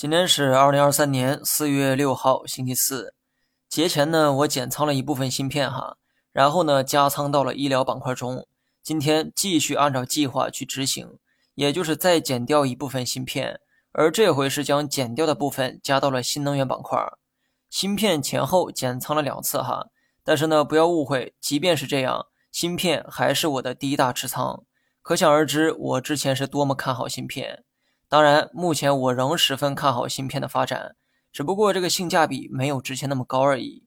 今天是二零二三年四月六号，星期四。节前呢，我减仓了一部分芯片哈，然后呢，加仓到了医疗板块中。今天继续按照计划去执行，也就是再减掉一部分芯片，而这回是将减掉的部分加到了新能源板块。芯片前后减仓了两次哈，但是呢，不要误会，即便是这样，芯片还是我的第一大持仓。可想而知，我之前是多么看好芯片。当然，目前我仍十分看好芯片的发展，只不过这个性价比没有之前那么高而已。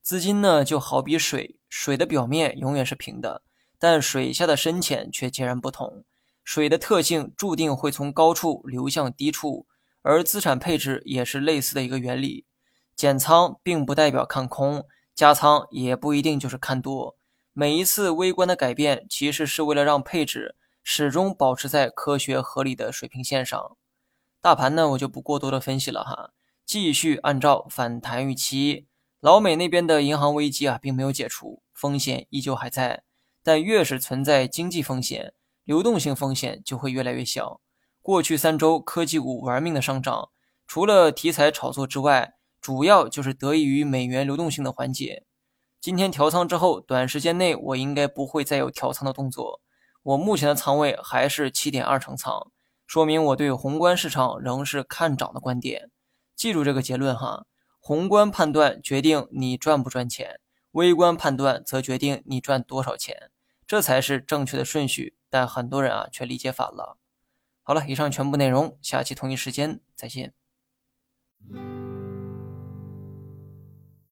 资金呢，就好比水，水的表面永远是平的，但水下的深浅却截然不同。水的特性注定会从高处流向低处，而资产配置也是类似的一个原理。减仓并不代表看空，加仓也不一定就是看多。每一次微观的改变，其实是为了让配置。始终保持在科学合理的水平线上，大盘呢我就不过多的分析了哈，继续按照反弹预期。老美那边的银行危机啊并没有解除，风险依旧还在，但越是存在经济风险，流动性风险就会越来越小。过去三周科技股玩命的上涨，除了题材炒作之外，主要就是得益于美元流动性的缓解。今天调仓之后，短时间内我应该不会再有调仓的动作。我目前的仓位还是七点二成仓，说明我对宏观市场仍是看涨的观点。记住这个结论哈，宏观判断决定你赚不赚钱，微观判断则决定你赚多少钱，这才是正确的顺序。但很多人啊却理解反了。好了，以上全部内容，下期同一时间再见。